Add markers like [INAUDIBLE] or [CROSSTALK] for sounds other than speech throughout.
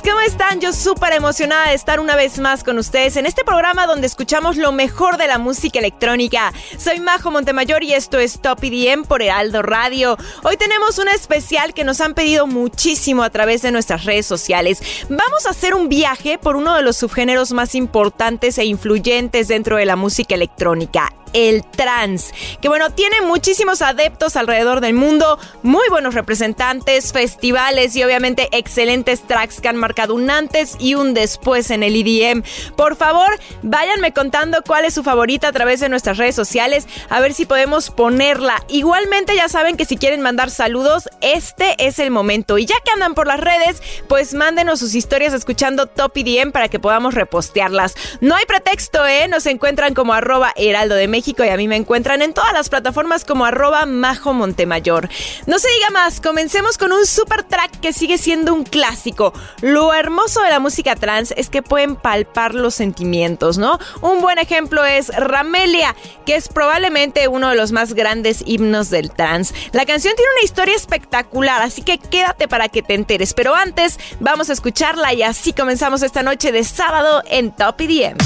¿Cómo están? Yo súper emocionada de estar una vez más con ustedes en este programa donde escuchamos lo mejor de la música electrónica. Soy Majo Montemayor y esto es Top EDM por Heraldo Radio. Hoy tenemos un especial que nos han pedido muchísimo a través de nuestras redes sociales. Vamos a hacer un viaje por uno de los subgéneros más importantes e influyentes dentro de la música electrónica, el trance, que bueno, tiene muchísimos adeptos alrededor del mundo, muy buenos representantes, festivales y obviamente excelentes tracks que han marcado un antes y un después en el EDM. Por favor, váyanme contando cuál es su favorita a través de nuestras redes sociales, a ver si podemos ponerla. Igualmente ya saben que si quieren mandar saludos, este es el momento. Y ya que andan por las redes, pues mándenos sus historias escuchando Top EDM para que podamos repostearlas. No hay pretexto, ¿eh? Nos encuentran como arroba heraldo de México y a mí me encuentran en todas las plataformas como arroba majo montemayor. No se diga más, comencemos con un super track que sigue siendo un clásico. Lo hermoso de la música trans es que pueden palpar los sentimientos, ¿no? Un buen ejemplo es Ramelia, que es probablemente uno de los más grandes himnos del trans. La canción tiene una historia espectacular, así que quédate para que te enteres. Pero antes, vamos a escucharla y así comenzamos esta noche de sábado en Top EDM.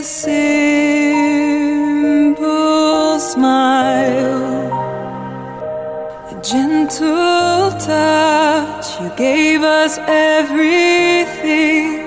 A simple smile, a gentle gentle touch. You gave us everything.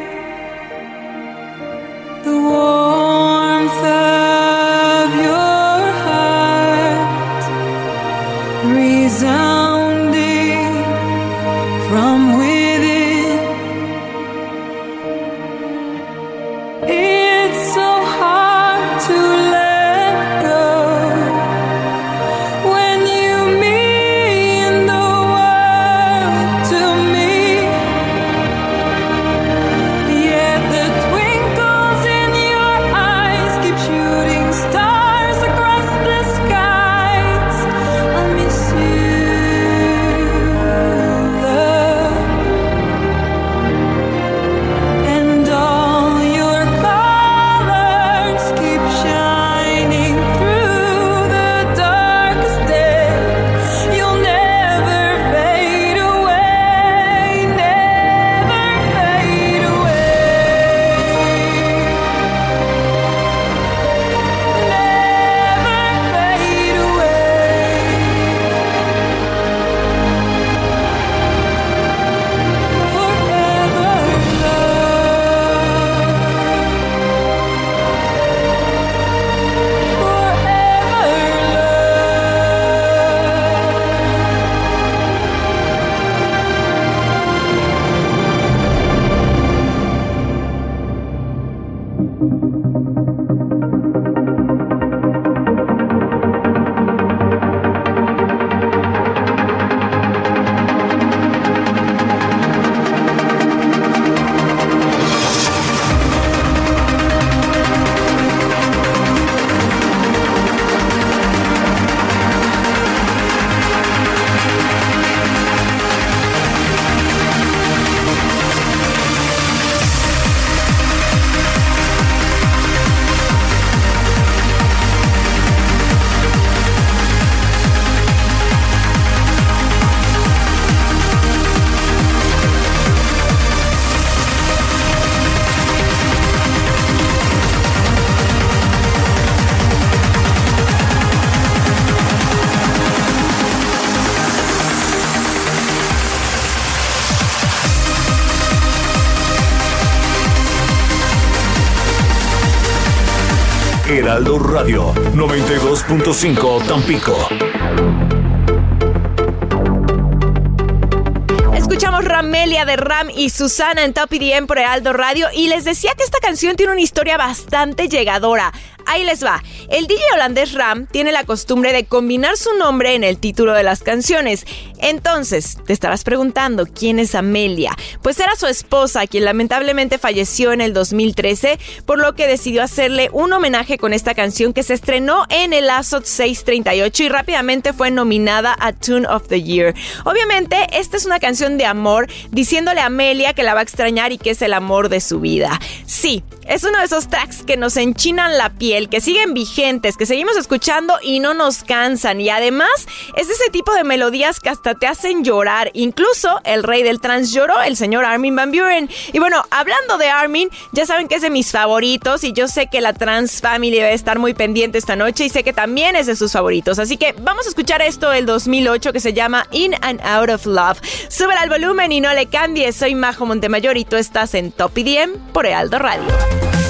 Radio 92.5 Tampico. Escuchamos Ramelia de Ram y Susana en Top IDM por Heraldo Radio y les decía que esta canción tiene una historia bastante llegadora. Ahí les va. El DJ holandés Ram tiene la costumbre de combinar su nombre en el título de las canciones. Entonces, te estarás preguntando, ¿quién es Amelia? Pues era su esposa, quien lamentablemente falleció en el 2013, por lo que decidió hacerle un homenaje con esta canción que se estrenó en el ASOT 638 y rápidamente fue nominada a Tune of the Year. Obviamente, esta es una canción de amor, diciéndole a Amelia que la va a extrañar y que es el amor de su vida. Sí, es uno de esos tracks que nos enchinan la piel, que siguen vigentes, que seguimos escuchando y no nos cansan. Y además es ese tipo de melodías que hasta te hacen llorar. Incluso el rey del trans lloró, el señor Armin Van Buren. Y bueno, hablando de Armin, ya saben que es de mis favoritos y yo sé que la Trans Family debe estar muy pendiente esta noche y sé que también es de sus favoritos. Así que vamos a escuchar esto del 2008 que se llama In and Out of Love. Sube al volumen y no le cambies. Soy Majo Montemayor y tú estás en Top IDM por Ealdo Radio.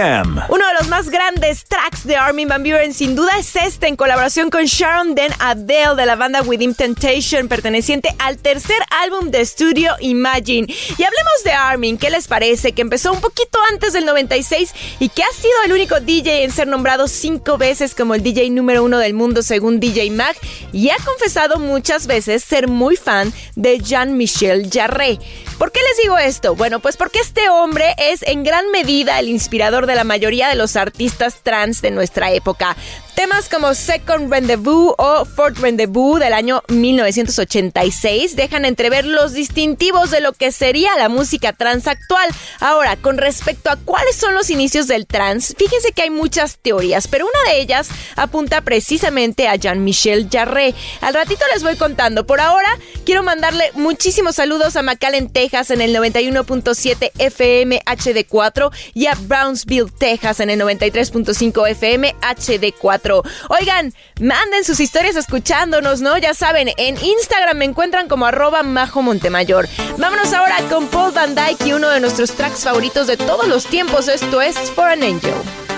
EDM. Uno de los más grandes tracks de Armin Van Buren sin duda es este en colaboración con Sharon Den Adele de la banda Within Temptation perteneciente al tercer álbum de estudio Imagine. Y hablemos de Armin, ¿qué les parece? Que empezó un poquito antes del 96 y que ha sido el único DJ en ser nombrado cinco veces como el DJ número uno del mundo según DJ Mag y ha confesado muchas veces ser muy fan de Jean-Michel Jarre. ¿Por qué les digo esto? Bueno, pues porque este hombre es en gran medida el inspirador de la mayoría de los artistas trans de nuestra época. Temas como Second Rendezvous o Fourth Rendezvous del año 1986 dejan entrever los distintivos de lo que sería la música trans actual. Ahora, con respecto a cuáles son los inicios del trans, fíjense que hay muchas teorías, pero una de ellas apunta precisamente a Jean-Michel Jarre. Al ratito les voy contando. Por ahora, quiero mandarle muchísimos saludos a McAllen, Texas en el 91.7 FM HD4 y a Brownsville, Texas en el 93.5 FM HD4. Oigan, manden sus historias escuchándonos, ¿no? Ya saben, en Instagram me encuentran como arroba Majo Montemayor. Vámonos ahora con Paul Van Dyke y uno de nuestros tracks favoritos de todos los tiempos. Esto es For an Angel.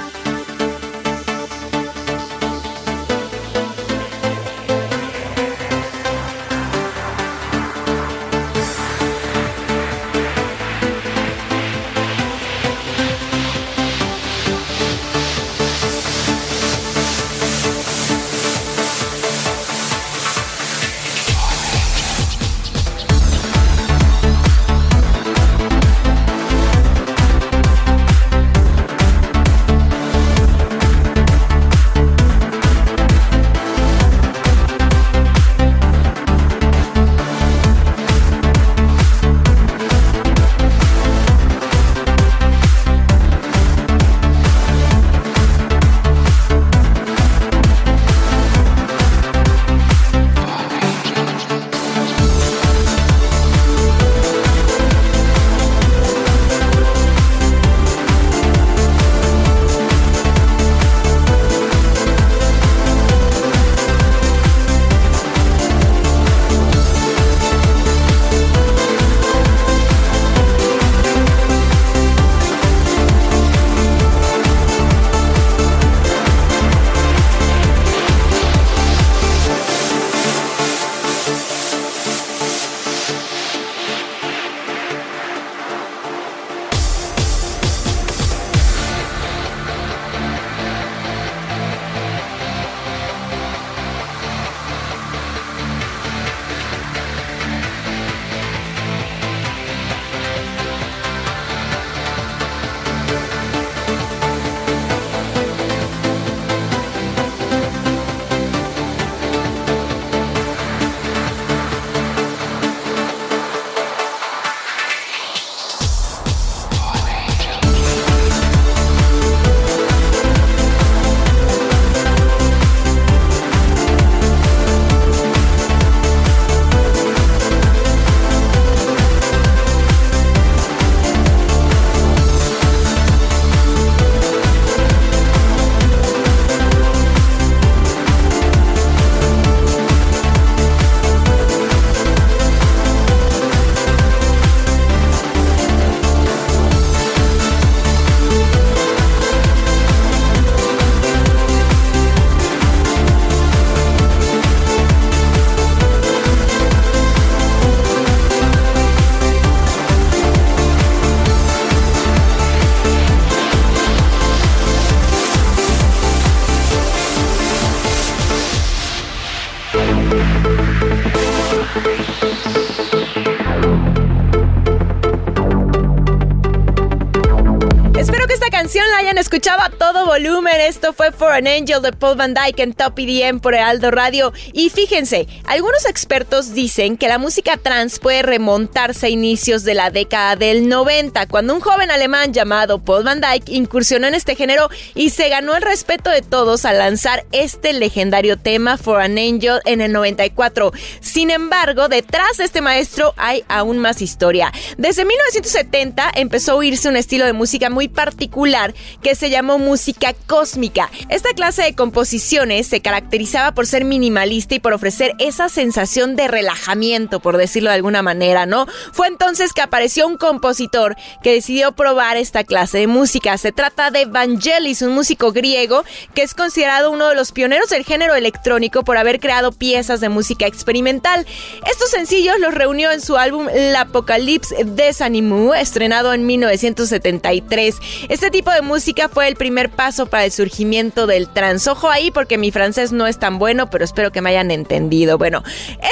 Escuchaba todo volumen. Esto fue For an Angel de Paul Van Dyke en Top EDM por Aldo Radio. Y fíjense, algunos expertos dicen que la música trans puede remontarse a inicios de la década del 90, cuando un joven alemán llamado Paul Van Dyke incursionó en este género y se ganó el respeto de todos al lanzar este legendario tema For an Angel en el 94. Sin embargo, detrás de este maestro hay aún más historia. Desde 1970 empezó a oírse un estilo de música muy particular que se llamó música cósmica. Esta clase de composiciones se caracterizaba por ser minimalista y por ofrecer esa sensación de relajamiento, por decirlo de alguna manera, ¿no? Fue entonces que apareció un compositor que decidió probar esta clase de música. Se trata de Vangelis, un músico griego que es considerado uno de los pioneros del género electrónico por haber creado piezas de música experimental. Estos sencillos los reunió en su álbum L'Apocalypse des Animaux, estrenado en 1973. Este tipo de música fue el primer paso para el surgimiento del trans. Ojo ahí porque mi francés no es tan bueno, pero espero que me hayan entendido. Bueno,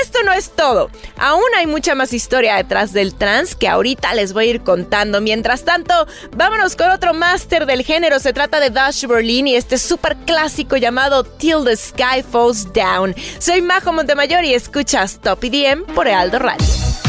esto no es todo. Aún hay mucha más historia detrás del trans que ahorita les voy a ir contando. Mientras tanto, vámonos con otro máster del género. Se trata de Dash Berlin y este súper clásico llamado Till the Sky Falls Down. Soy Majo Montemayor y escuchas Top EDM por Aldo Radio.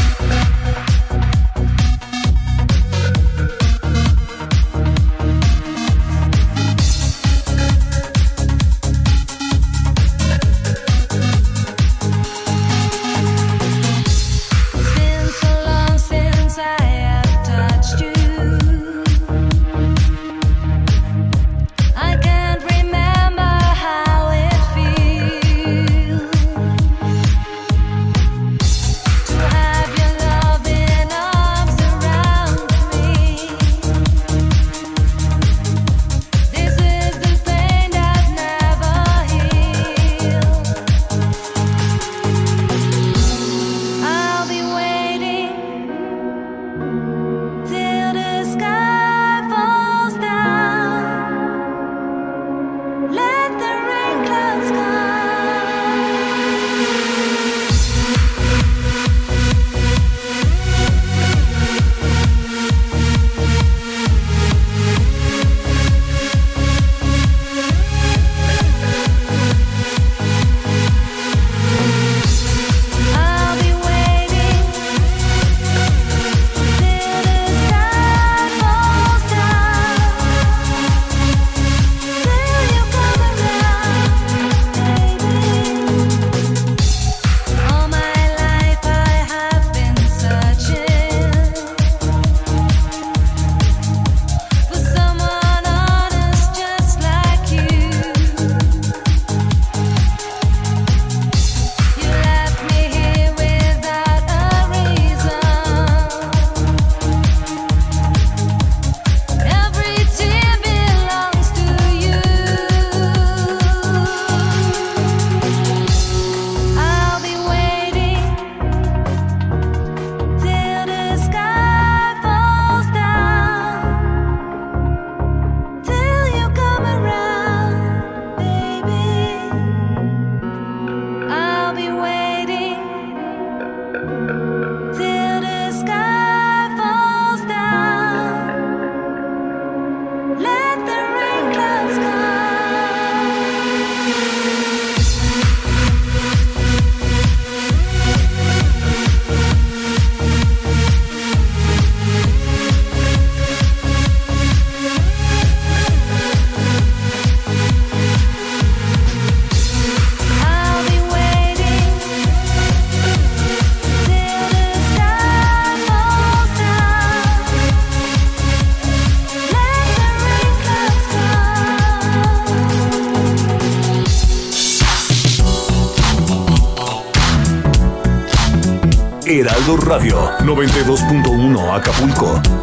Heraldo Radio 92.1 Acapulco.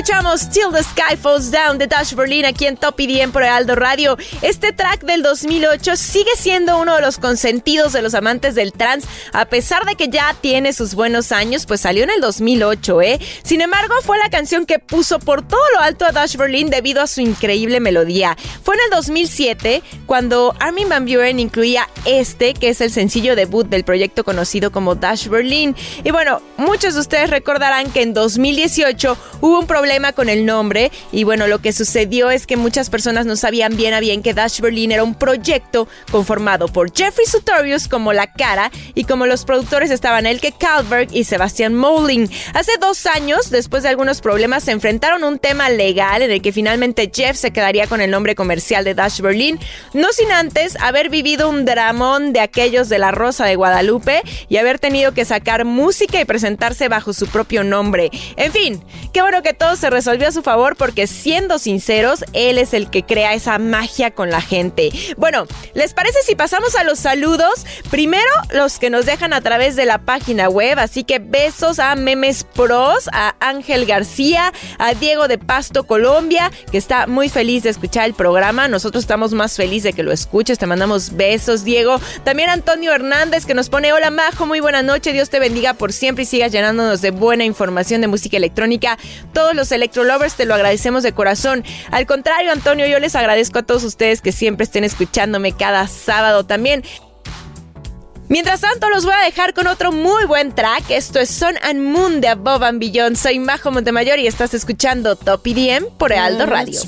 Escuchamos Till the Sky Falls Down de Dash Berlin aquí en Top IDM por Aldo Radio. Este track del 2008 sigue siendo uno de los consentidos de los amantes del trance, a pesar de que ya tiene sus buenos años, pues salió en el 2008, ¿eh? Sin embargo, fue la canción que puso por todo lo alto a Dash Berlin debido a su increíble melodía. Fue en el 2007 cuando Armin Van Buren incluía este, que es el sencillo debut del proyecto conocido como Dash Berlin. Y bueno, muchos de ustedes recordarán que en 2018 hubo un problema con el nombre y bueno, lo que sucedió es que muchas personas no sabían bien a bien que Dash Berlin era un proyecto conformado por Jeffrey Sutorius como la cara y como los productores estaban Elke Kalberg y Sebastian Mouling. Hace dos años, después de algunos problemas, se enfrentaron un tema legal en el que finalmente Jeff se quedaría con el nombre comercial de Dash Berlin, no sin antes haber vivido un dramón de aquellos de la Rosa de Guadalupe y haber tenido que sacar música y presentarse bajo su propio nombre. En fin, qué bueno que todo todo se resolvió a su favor porque siendo sinceros, él es el que crea esa magia con la gente. Bueno, ¿les parece si pasamos a los saludos? Primero, los que nos dejan a través de la página web, así que besos a Memes Pros, a Ángel García, a Diego de Pasto, Colombia, que está muy feliz de escuchar el programa. Nosotros estamos más felices de que lo escuches. Te mandamos besos, Diego. También Antonio Hernández, que nos pone: Hola, Majo, muy buena noche. Dios te bendiga por siempre y sigas llenándonos de buena información de música electrónica. Todos los Electrolovers te lo agradecemos de corazón. Al contrario, Antonio, yo les agradezco a todos ustedes que siempre estén escuchándome cada sábado también. Mientras tanto, los voy a dejar con otro muy buen track. Esto es Son and Moon de Above and Beyond. Soy Majo Montemayor y estás escuchando Top EDM por Aldo Radio.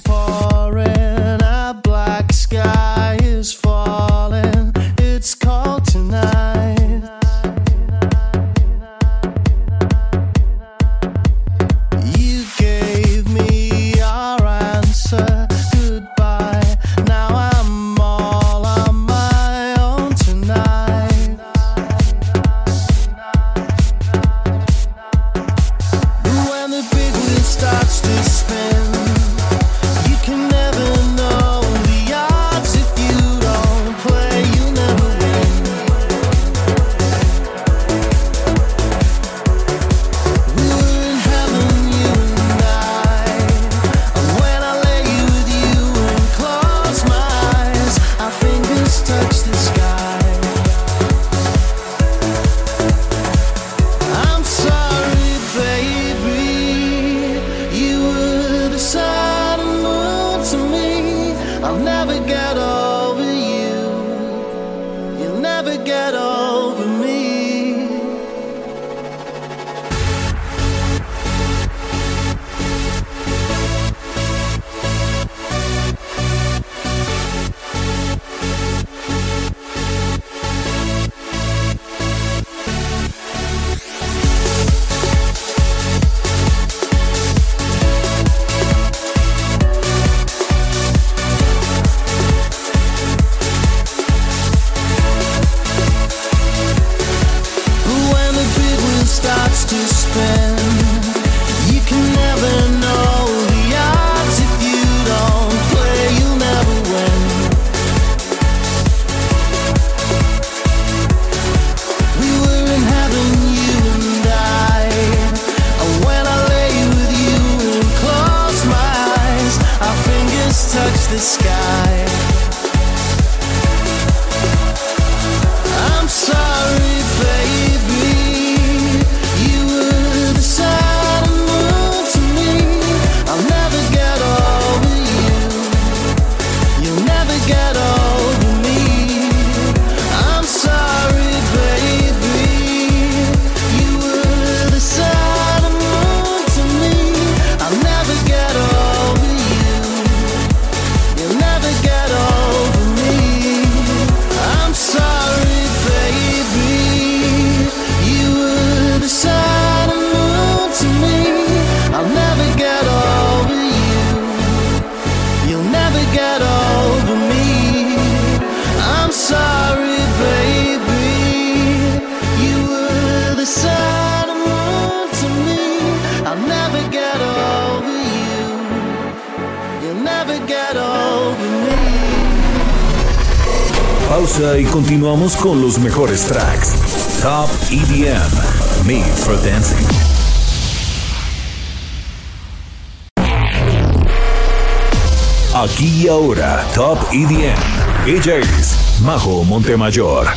Mejores tracks. Top EDM, Made for Dancing. Aquí y ahora, Top EDM. Ella es Majo Montemayor.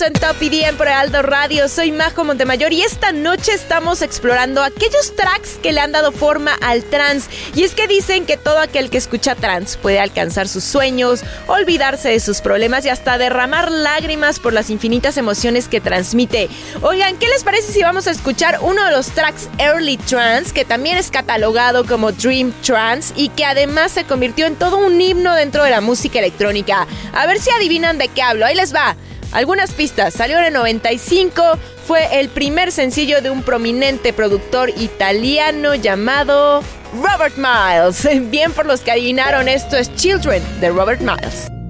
En Top IDM por Aldo Radio. Soy Majo Montemayor y esta noche estamos explorando aquellos tracks que le han dado forma al trance. Y es que dicen que todo aquel que escucha trance puede alcanzar sus sueños, olvidarse de sus problemas y hasta derramar lágrimas por las infinitas emociones que transmite. Oigan, ¿qué les parece si vamos a escuchar uno de los tracks Early Trance, que también es catalogado como Dream Trance y que además se convirtió en todo un himno dentro de la música electrónica? A ver si adivinan de qué hablo. Ahí les va. Algunas pistas. Salió en el 95. Fue el primer sencillo de un prominente productor italiano llamado Robert Miles. [LAUGHS] Bien por los que adivinaron, esto es Children de Robert Miles.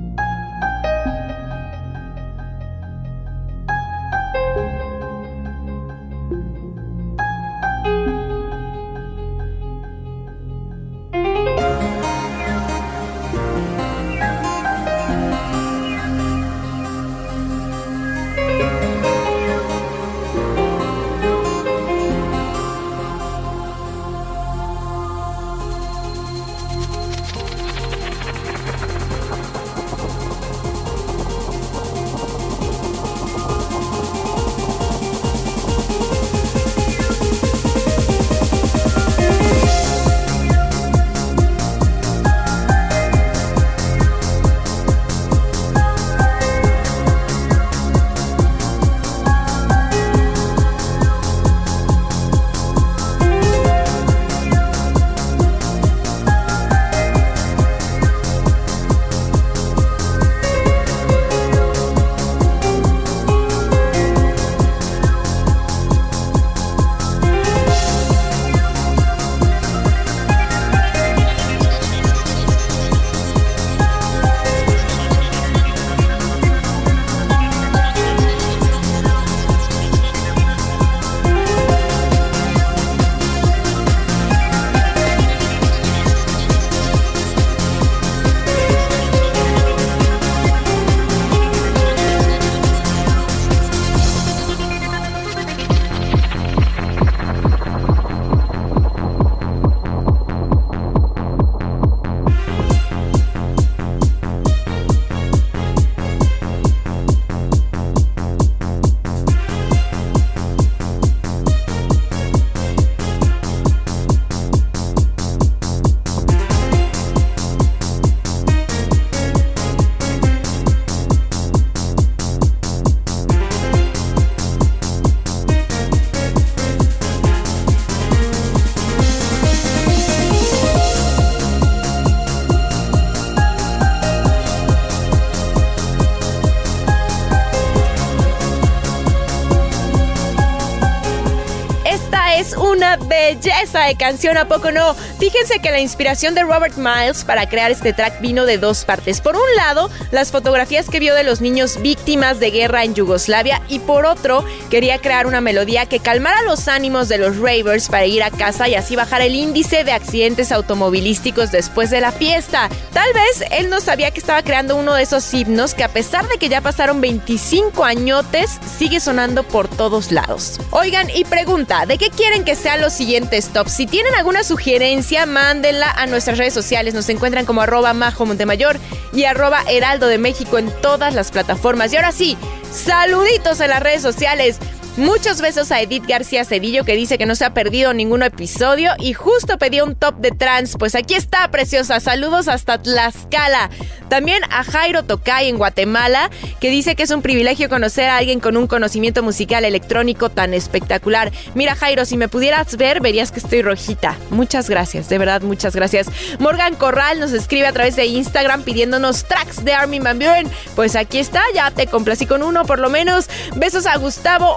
Belleza de canción, ¿a poco no? Fíjense que la inspiración de Robert Miles para crear este track vino de dos partes. Por un lado, las fotografías que vio de los niños víctimas de guerra en Yugoslavia y por otro, quería crear una melodía que calmara los ánimos de los ravers para ir a casa y así bajar el índice de accidentes automovilísticos después de la fiesta. Tal vez él no sabía que estaba creando uno de esos himnos que a pesar de que ya pasaron 25 añotes, sigue sonando por todos lados. Oigan, y pregunta, ¿de qué quieren que sean los siguientes tops? Si tienen alguna sugerencia, mándenla a nuestras redes sociales. Nos encuentran como arroba majo Montemayor y arroba heraldo de México en todas las plataformas. Y ahora sí, saluditos en las redes sociales. Muchos besos a Edith García Cedillo que dice que no se ha perdido ningún episodio y justo pidió un top de trans. Pues aquí está, preciosa. Saludos hasta Tlaxcala. También a Jairo Tocay en Guatemala que dice que es un privilegio conocer a alguien con un conocimiento musical electrónico tan espectacular. Mira Jairo, si me pudieras ver verías que estoy rojita. Muchas gracias, de verdad muchas gracias. Morgan Corral nos escribe a través de Instagram pidiéndonos tracks de Armin Van Buren. Pues aquí está, ya te complací con uno por lo menos. Besos a Gustavo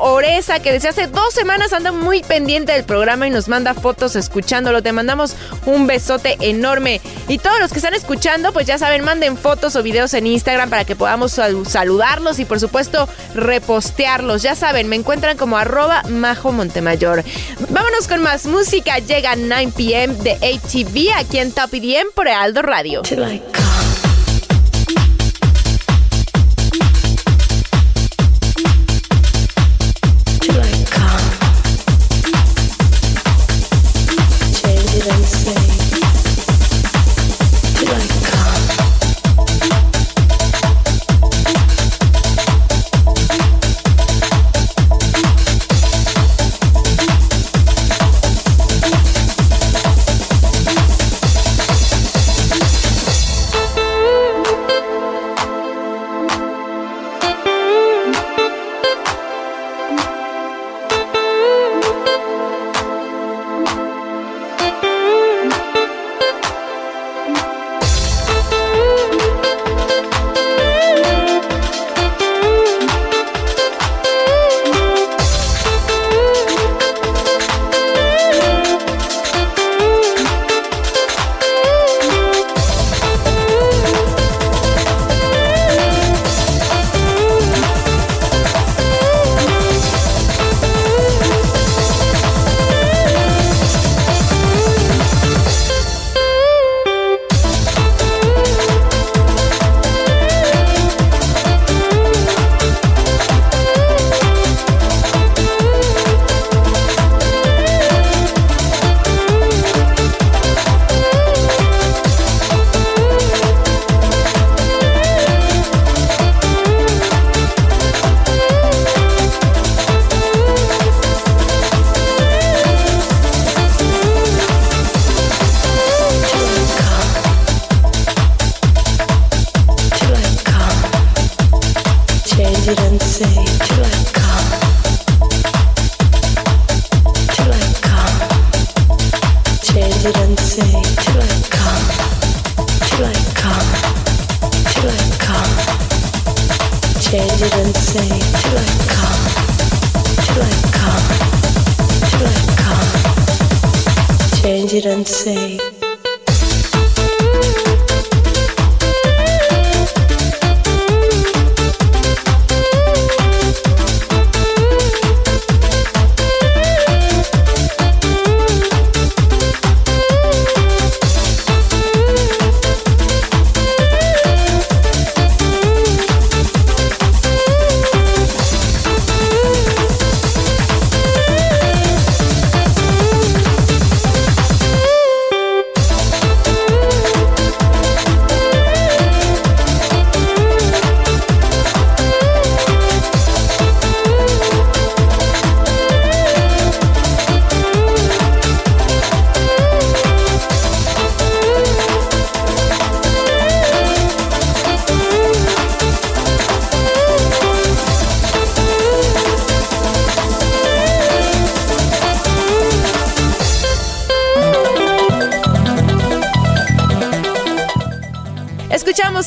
que desde hace dos semanas anda muy pendiente del programa y nos manda fotos escuchándolo. Te mandamos un besote enorme. Y todos los que están escuchando, pues ya saben, manden fotos o videos en Instagram para que podamos saludarlos y por supuesto repostearlos. Ya saben, me encuentran como arroba Majo Montemayor. Vámonos con más música. Llega 9 pm de ATV aquí en Top EDM por Aldo Radio.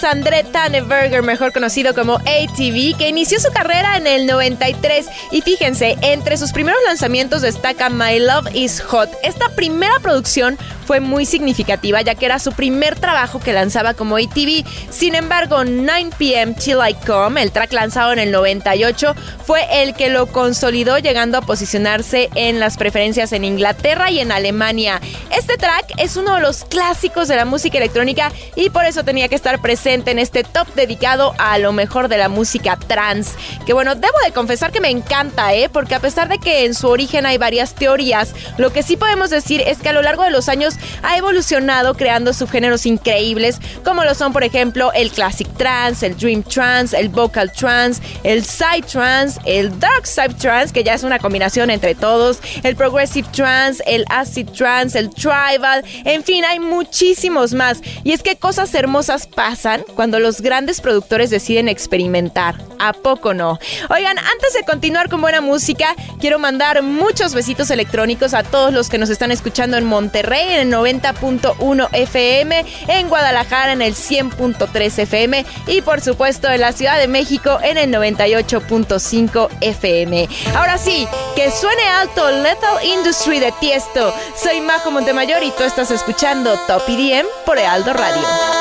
André Tanneberger, mejor conocido como ATV, que inició su carrera en el 93. Y fíjense, entre sus primeros lanzamientos destaca My Love is Hot. Esta primera producción fue muy significativa ya que era su primer trabajo que lanzaba como ATV. Sin embargo, 9 pm Till I Come, el track lanzado en el 98, fue el que lo consolidó llegando a posicionarse en las preferencias en Inglaterra y en Alemania. Este track es uno de los clásicos de la música electrónica y por eso tenía que estar presente en este top dedicado a lo mejor de la música trans. Que bueno, debo de confesar que me encanta, ¿eh? Porque a pesar de que en su origen hay varias teorías, lo que sí podemos decir es que a lo largo de los años ha evolucionado creando subgéneros increíbles, como lo son, por ejemplo, el Classic Trance, el Dream Trance, el Vocal Trance, el Side Trance, el Dark Side Trance, que ya es una combinación entre todos, el Progressive Trance, el Acid Trance, el Tribal, en fin, hay muchísimos más. Y es que cosas hermosas pasan cuando los grandes productores deciden experimentar. ¿A poco no? Oigan, antes de continuar con buena música, quiero mandar muchos besitos electrónicos a todos los que nos están escuchando en Monterrey en el 90.1 FM, en Guadalajara en el 100.3 FM y por supuesto en la Ciudad de México en el 98.5 FM. Ahora sí, que suene alto Lethal Industry de Tiesto. Soy Majo Montemayor y tú estás escuchando Top IDM por Ealdo Radio.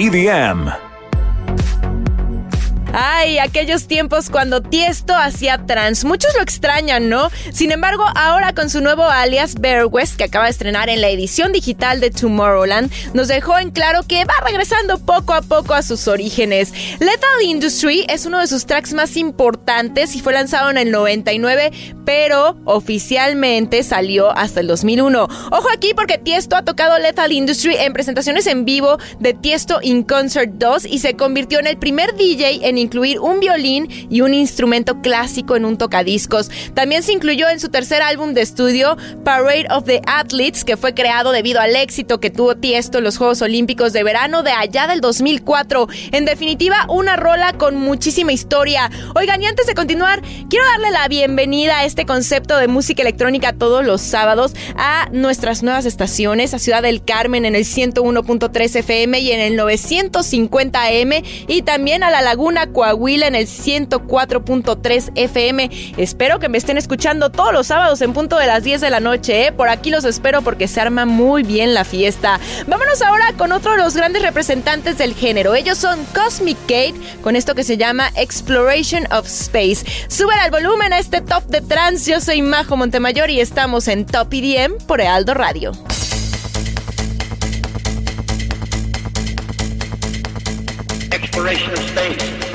EDM. Ay, aquellos tiempos cuando Tiesto hacía trans. Muchos lo extrañan, ¿no? Sin embargo, ahora con su nuevo alias Bear West, que acaba de estrenar en la edición digital de Tomorrowland, nos dejó en claro que va regresando poco a poco a sus orígenes. Lethal Industry es uno de sus tracks más importantes y fue lanzado en el 99, pero oficialmente salió hasta el 2001. Ojo aquí porque Tiesto ha tocado Lethal Industry en presentaciones en vivo de Tiesto in Concert 2 y se convirtió en el primer DJ en incluir un violín y un instrumento clásico en un tocadiscos. También se incluyó en su tercer álbum de estudio, Parade of the Athletes, que fue creado debido al éxito que tuvo Tiesto en los Juegos Olímpicos de verano de allá del 2004. En definitiva, una rola con muchísima historia. Oigan, y antes de continuar, quiero darle la bienvenida a este concepto de música electrónica todos los sábados a nuestras nuevas estaciones, a Ciudad del Carmen en el 101.3 FM y en el 950 AM y también a La Laguna Coahuila en el 104.3 FM. Espero que me estén escuchando todos los sábados en punto de las 10 de la noche. ¿eh? Por aquí los espero porque se arma muy bien la fiesta. Vámonos ahora con otro de los grandes representantes del género. Ellos son Cosmic Gate con esto que se llama Exploration of Space. Suben al volumen a este top de Yo soy Majo Montemayor y estamos en Top EDM por Ealdo Radio. Exploration of space.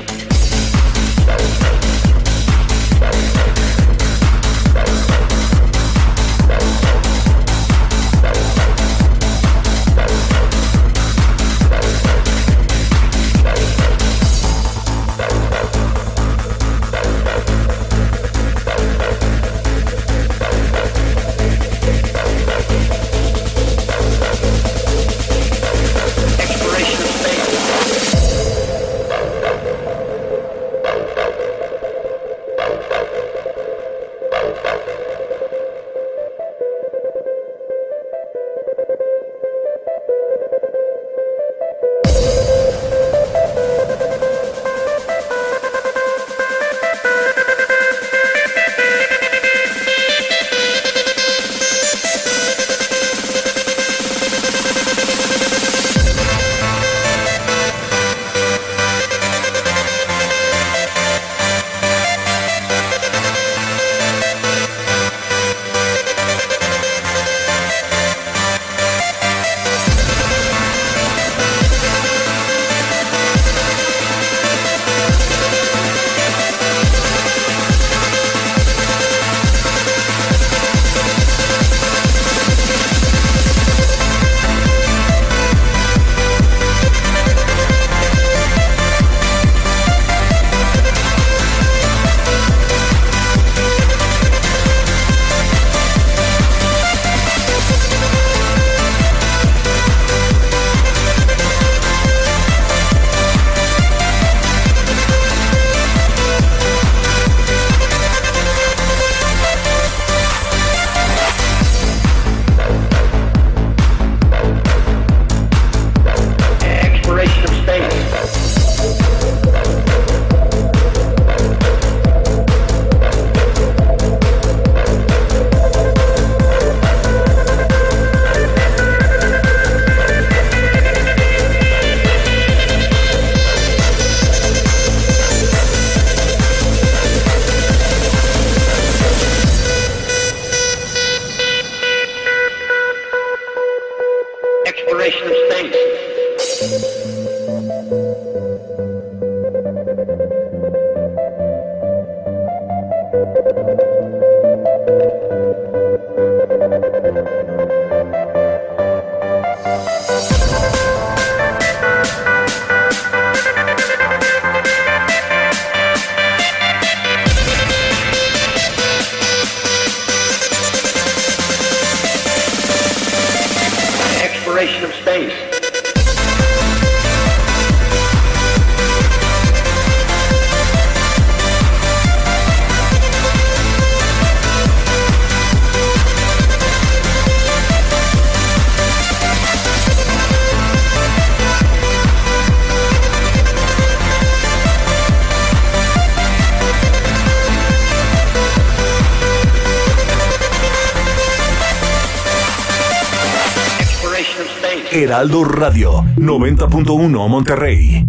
Heraldo Radio 90.1 Monterrey.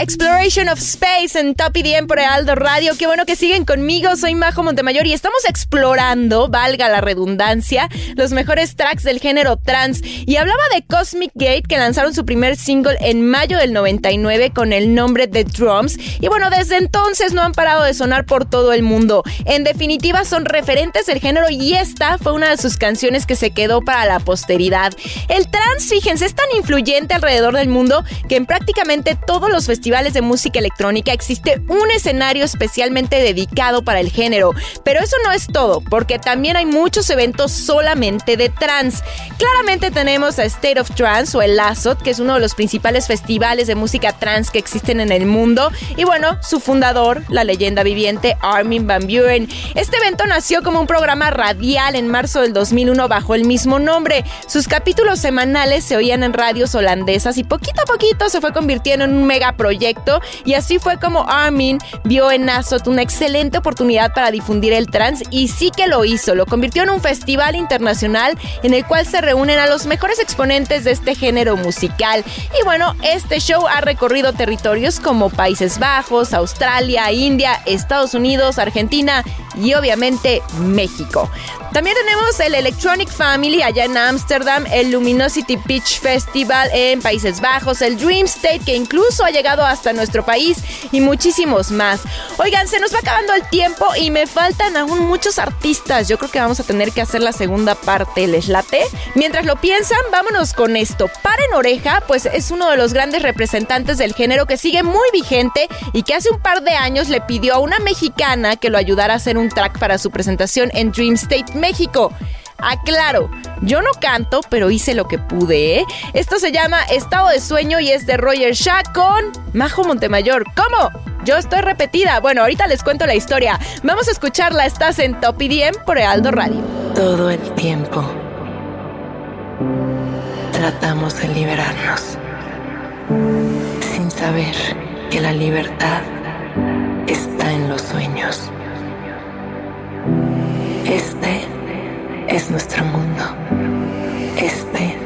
Exploration of Space en Top EDM por Aldo Radio. Qué bueno que siguen conmigo. Soy Majo Montemayor y explorando, valga la redundancia, los mejores tracks del género trans. Y hablaba de Cosmic Gate que lanzaron su primer single en mayo del 99 con el nombre The Drums. Y bueno, desde entonces no han parado de sonar por todo el mundo. En definitiva, son referentes del género y esta fue una de sus canciones que se quedó para la posteridad. El trans, fíjense, es tan influyente alrededor del mundo que en prácticamente todos los festivales de música electrónica existe un escenario especialmente dedicado para el género. Pero eso no es todo, porque también hay muchos eventos solamente de trance. Claramente tenemos a State of Trance o el LASOT, que es uno de los principales festivales de música trance que existen en el mundo. Y bueno, su fundador, la leyenda viviente Armin Van Buren. Este evento nació como un programa radial en marzo del 2001 bajo el mismo nombre. Sus capítulos semanales se oían en radios holandesas y poquito a poquito se fue convirtiendo en un megaproyecto y así fue como Armin vio en Azot una excelente oportunidad para difundir el y sí que lo hizo, lo convirtió en un festival internacional en el cual se reúnen a los mejores exponentes de este género musical. Y bueno, este show ha recorrido territorios como Países Bajos, Australia, India, Estados Unidos, Argentina y obviamente México. También tenemos el Electronic Family allá en Ámsterdam, el Luminosity Pitch Festival en Países Bajos, el Dream State que incluso ha llegado hasta nuestro país y muchísimos más. Oigan, se nos va acabando el tiempo y me faltan aún muchos artistas. Yo creo que vamos a tener que hacer la segunda parte, ¿les late? Mientras lo piensan, vámonos con esto. Paren Oreja, pues es uno de los grandes representantes del género que sigue muy vigente y que hace un par de años le pidió a una mexicana que lo ayudara a hacer un track para su presentación en Dream State México. Aclaro, yo no canto, pero hice lo que pude, ¿eh? Esto se llama Estado de Sueño y es de Roger Shah con Majo Montemayor. ¿Cómo? Yo estoy repetida. Bueno, ahorita les cuento la historia. Vamos a escucharla. Estás en Top IDM por Aldo Radio. Todo el tiempo tratamos de liberarnos sin saber que la libertad está en los sueños. Este es nuestro mundo. Este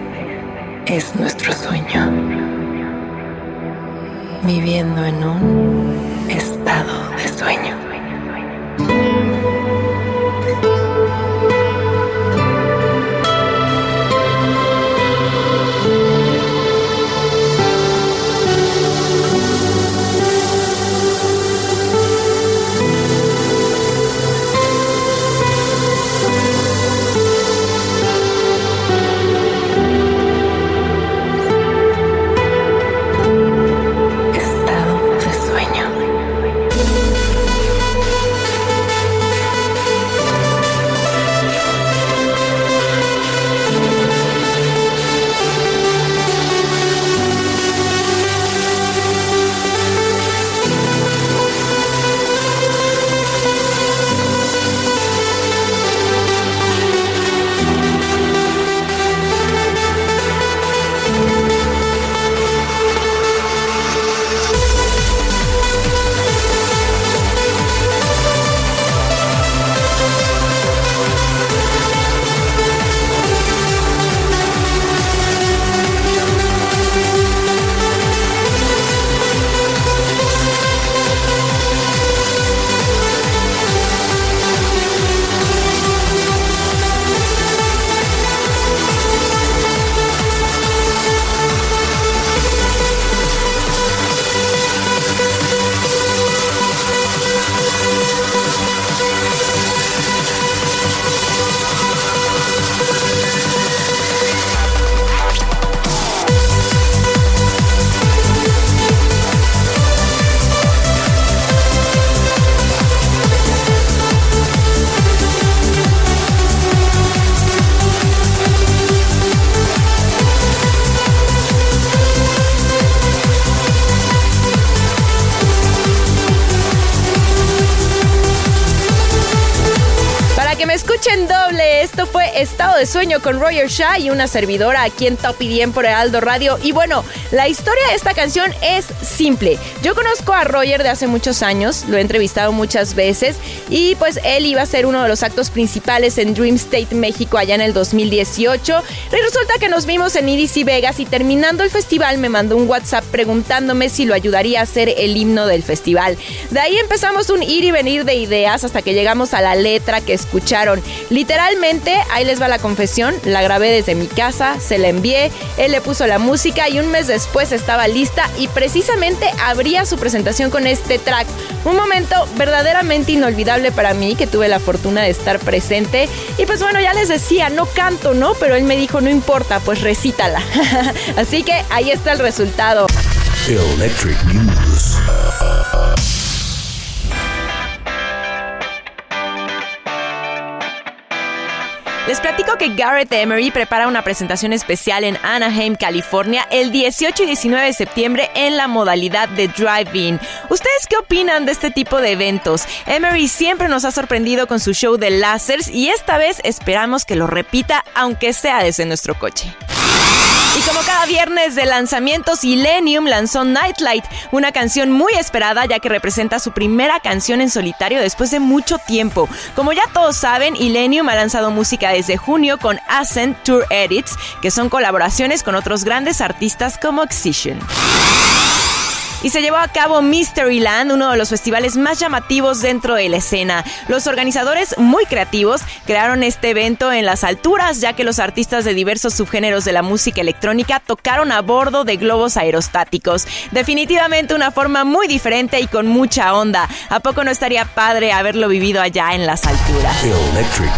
es nuestro sueño. Viviendo en un estado de sueño. Sueño con Roger Shah y una servidora aquí en Top IDM por Aldo Radio. Y bueno, la historia de esta canción es simple. Yo conozco a Roger de hace muchos años, lo he entrevistado muchas veces y pues él iba a ser uno de los actos principales en Dream State México allá en el 2018. Y resulta que nos vimos en EDC Vegas y terminando el festival me mandó un WhatsApp preguntándome si lo ayudaría a hacer el himno del festival. De ahí empezamos un ir y venir de ideas hasta que llegamos a la letra que escucharon. Literalmente, ahí les va la confesión, la grabé desde mi casa, se la envié, él le puso la música y un mes después estaba lista y precisamente abría su presentación con este track. Un momento verdaderamente inolvidable para mí que tuve la fortuna de estar presente. Y pues bueno, ya les decía, no canto, ¿no? Pero él me dijo, no importa, pues recítala. [LAUGHS] Así que ahí está el resultado. Electric News. Les platico que Garrett Emery prepara una presentación especial en Anaheim, California, el 18 y 19 de septiembre en la modalidad de drive-in. ¿Ustedes qué opinan de este tipo de eventos? Emery siempre nos ha sorprendido con su show de lásers y esta vez esperamos que lo repita, aunque sea desde nuestro coche. Como cada viernes de lanzamientos, Illenium lanzó Nightlight, una canción muy esperada ya que representa su primera canción en solitario después de mucho tiempo. Como ya todos saben, Illenium ha lanzado música desde junio con Ascent Tour Edits, que son colaboraciones con otros grandes artistas como Excision y se llevó a cabo Mysteryland, uno de los festivales más llamativos dentro de la escena. Los organizadores, muy creativos, crearon este evento en las alturas, ya que los artistas de diversos subgéneros de la música electrónica tocaron a bordo de globos aerostáticos. Definitivamente una forma muy diferente y con mucha onda. ¿A poco no estaría padre haberlo vivido allá en las alturas? Electric.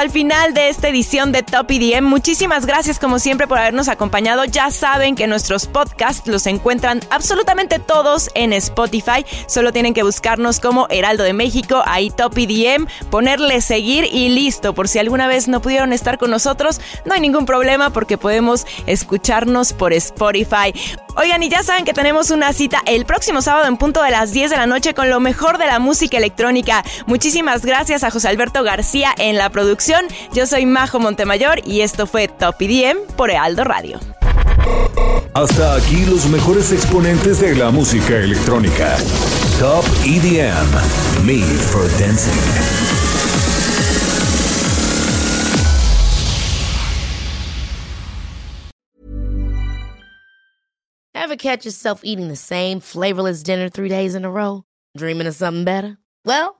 Al final de esta edición de Top EDM. Muchísimas gracias como siempre por habernos acompañado. Ya saben que nuestros podcasts los encuentran absolutamente todos en Spotify. Solo tienen que buscarnos como Heraldo de México, ahí Top EDM, ponerle seguir y listo. Por si alguna vez no pudieron estar con nosotros, no hay ningún problema porque podemos escucharnos por Spotify. Oigan, y ya saben que tenemos una cita el próximo sábado en punto de las 10 de la noche con lo mejor de la música electrónica. Muchísimas gracias a José Alberto García en la producción. Yo soy Majo Montemayor y esto fue Top EDM por Heraldo Radio. Hasta aquí los mejores exponentes de la música electrónica. Top EDM. Made for Dancing. Ever catch yourself eating the same flavorless dinner three days in a row? Dreaming of something better? Well,